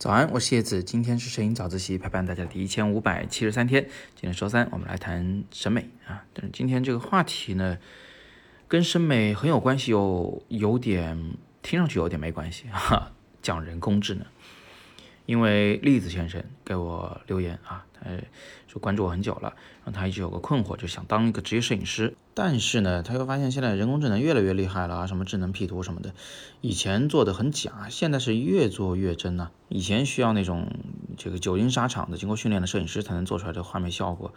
早安，我是叶子，今天是摄影早自习陪伴大家的第一千五百七十三天。今天周三，我们来谈审美啊。但是今天这个话题呢，跟审美很有关系，又有点听上去有点没关系哈。讲人工智能，因为栗子先生给我留言啊。他，说关注我很久了，然后他一直有个困惑，就想当一个职业摄影师。但是呢，他又发现现在人工智能越来越厉害了啊，什么智能 P 图什么的，以前做的很假，现在是越做越真呢。以前需要那种这个久经沙场的、经过训练的摄影师才能做出来的画面效果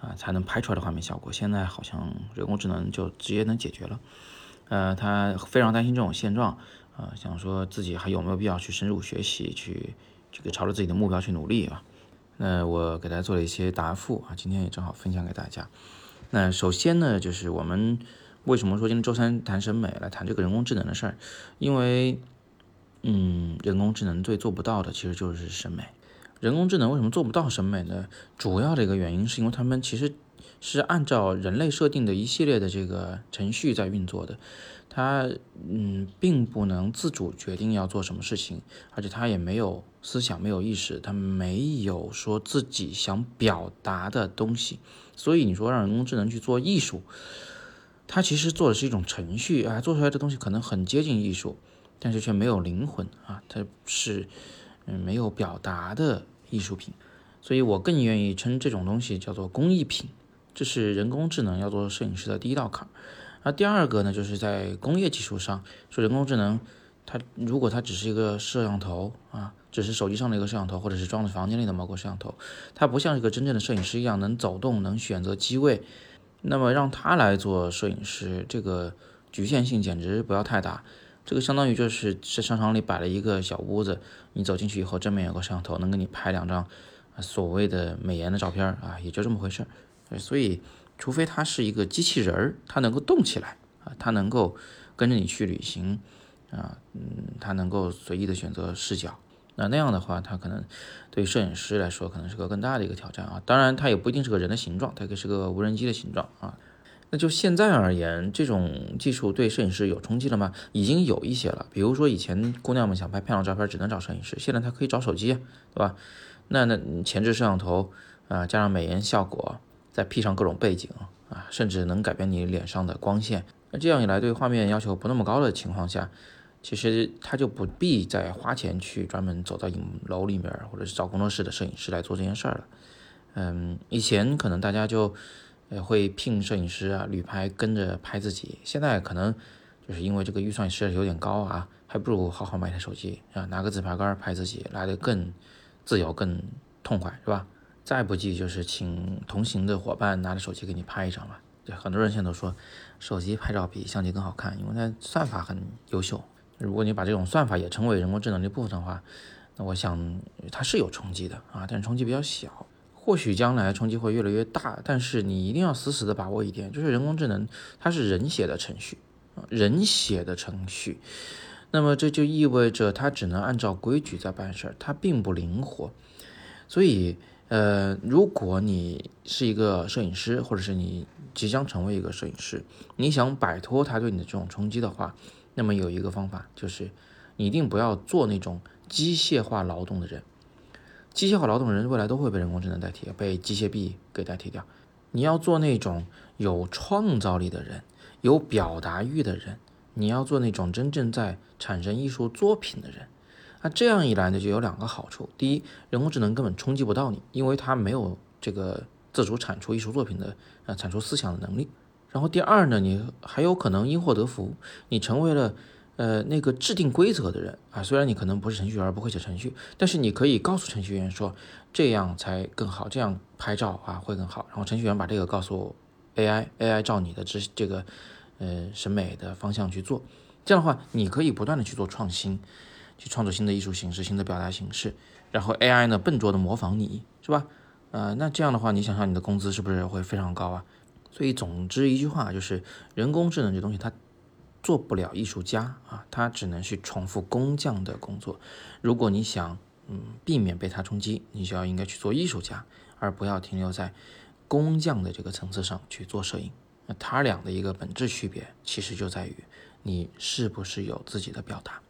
啊，才能拍出来的画面效果，现在好像人工智能就直接能解决了。呃，他非常担心这种现状啊，想说自己还有没有必要去深入学习，去这个朝着自己的目标去努力啊。那我给大家做了一些答复啊，今天也正好分享给大家。那首先呢，就是我们为什么说今天周三谈审美，来谈这个人工智能的事儿？因为，嗯，人工智能最做不到的其实就是审美。人工智能为什么做不到审美呢？主要的一个原因是因为他们其实是按照人类设定的一系列的这个程序在运作的。他嗯，并不能自主决定要做什么事情，而且他也没有思想、没有意识，他没有说自己想表达的东西。所以你说让人工智能去做艺术，它其实做的是一种程序啊，做出来的东西可能很接近艺术，但是却没有灵魂啊，它是嗯没有表达的艺术品。所以我更愿意称这种东西叫做工艺品。这是人工智能要做摄影师的第一道坎儿。那第二个呢，就是在工业技术上，说人工智能，它如果它只是一个摄像头啊，只是手机上的一个摄像头，或者是装在房间里的某个摄像头，它不像一个真正的摄影师一样能走动、能选择机位，那么让他来做摄影师，这个局限性简直不要太大。这个相当于就是在商场里摆了一个小屋子，你走进去以后，正面有个摄像头，能给你拍两张所谓的美颜的照片啊，也就这么回事。所以。除非它是一个机器人儿，它能够动起来啊，它能够跟着你去旅行啊，嗯，它能够随意的选择视角，那那样的话，它可能对摄影师来说可能是个更大的一个挑战啊。当然，它也不一定是个人的形状，它可以是个无人机的形状啊。那就现在而言，这种技术对摄影师有冲击了吗？已经有一些了。比如说以前姑娘们想拍漂亮照片只能找摄影师，现在她可以找手机，对吧？那那前置摄像头啊，加上美颜效果。再 P 上各种背景啊，甚至能改变你脸上的光线。那这样一来，对画面要求不那么高的情况下，其实他就不必再花钱去专门走到影楼里面，或者是找工作室的摄影师来做这件事儿了。嗯，以前可能大家就呃会聘摄影师啊，旅拍跟着拍自己。现在可能就是因为这个预算实在有点高啊，还不如好好买台手机啊，拿个自拍杆拍自己，来的更自由、更痛快，是吧？再不济就是请同行的伙伴拿着手机给你拍一张吧。对，很多人现在都说手机拍照比相机更好看，因为它算法很优秀。如果你把这种算法也称为人工智能的一部分的话，那我想它是有冲击的啊，但是冲击比较小。或许将来冲击会越来越大，但是你一定要死死的把握一点，就是人工智能它是人写的程序，人写的程序，那么这就意味着它只能按照规矩在办事儿，它并不灵活，所以。呃，如果你是一个摄影师，或者是你即将成为一个摄影师，你想摆脱他对你的这种冲击的话，那么有一个方法就是，你一定不要做那种机械化劳动的人。机械化劳动的人未来都会被人工智能代替，被机械臂给代替掉。你要做那种有创造力的人，有表达欲的人，你要做那种真正在产生艺术作品的人。那这样一来呢，就有两个好处。第一，人工智能根本冲击不到你，因为它没有这个自主产出艺术作品的呃产出思想的能力。然后第二呢，你还有可能因祸得福，你成为了呃那个制定规则的人啊。虽然你可能不是程序员，不会写程序，但是你可以告诉程序员说这样才更好，这样拍照啊会更好。然后程序员把这个告诉 AI，AI 照你的这这个呃审美的方向去做。这样的话，你可以不断的去做创新。去创作新的艺术形式、新的表达形式，然后 AI 呢笨拙的模仿你，是吧？呃，那这样的话，你想想你的工资是不是会非常高啊？所以总之一句话就是，人工智能这东西它做不了艺术家啊，它只能去重复工匠的工作。如果你想嗯避免被它冲击，你就要应该去做艺术家，而不要停留在工匠的这个层次上去做摄影。那它俩的一个本质区别，其实就在于你是不是有自己的表达。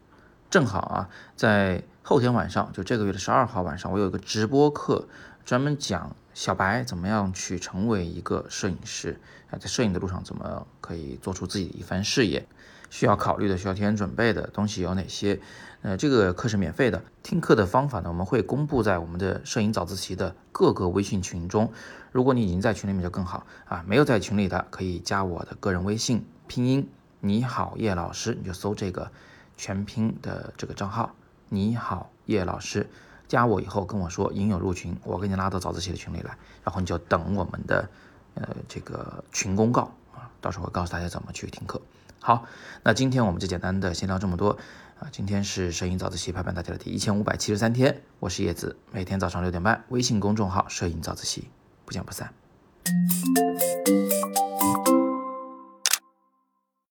正好啊，在后天晚上，就这个月的十二号晚上，我有一个直播课，专门讲小白怎么样去成为一个摄影师啊，在摄影的路上怎么可以做出自己的一番事业，需要考虑的、需要提前准备的东西有哪些？呃，这个课是免费的，听课的方法呢，我们会公布在我们的摄影早自习的各个微信群中。如果你已经在群里面就更好啊，没有在群里的可以加我的个人微信，拼音你好叶老师，你就搜这个全拼的这个账号。你好，叶老师，加我以后跟我说应有入群，我给你拉到早自习的群里来，然后你就等我们的呃这个群公告啊，到时候会告诉大家怎么去听课。好，那今天我们就简单的先聊这么多啊。今天是摄影早自习陪伴大家的第一千五百七十三天，我是叶子，每天早上六点半，微信公众号摄影早自习，不见不散。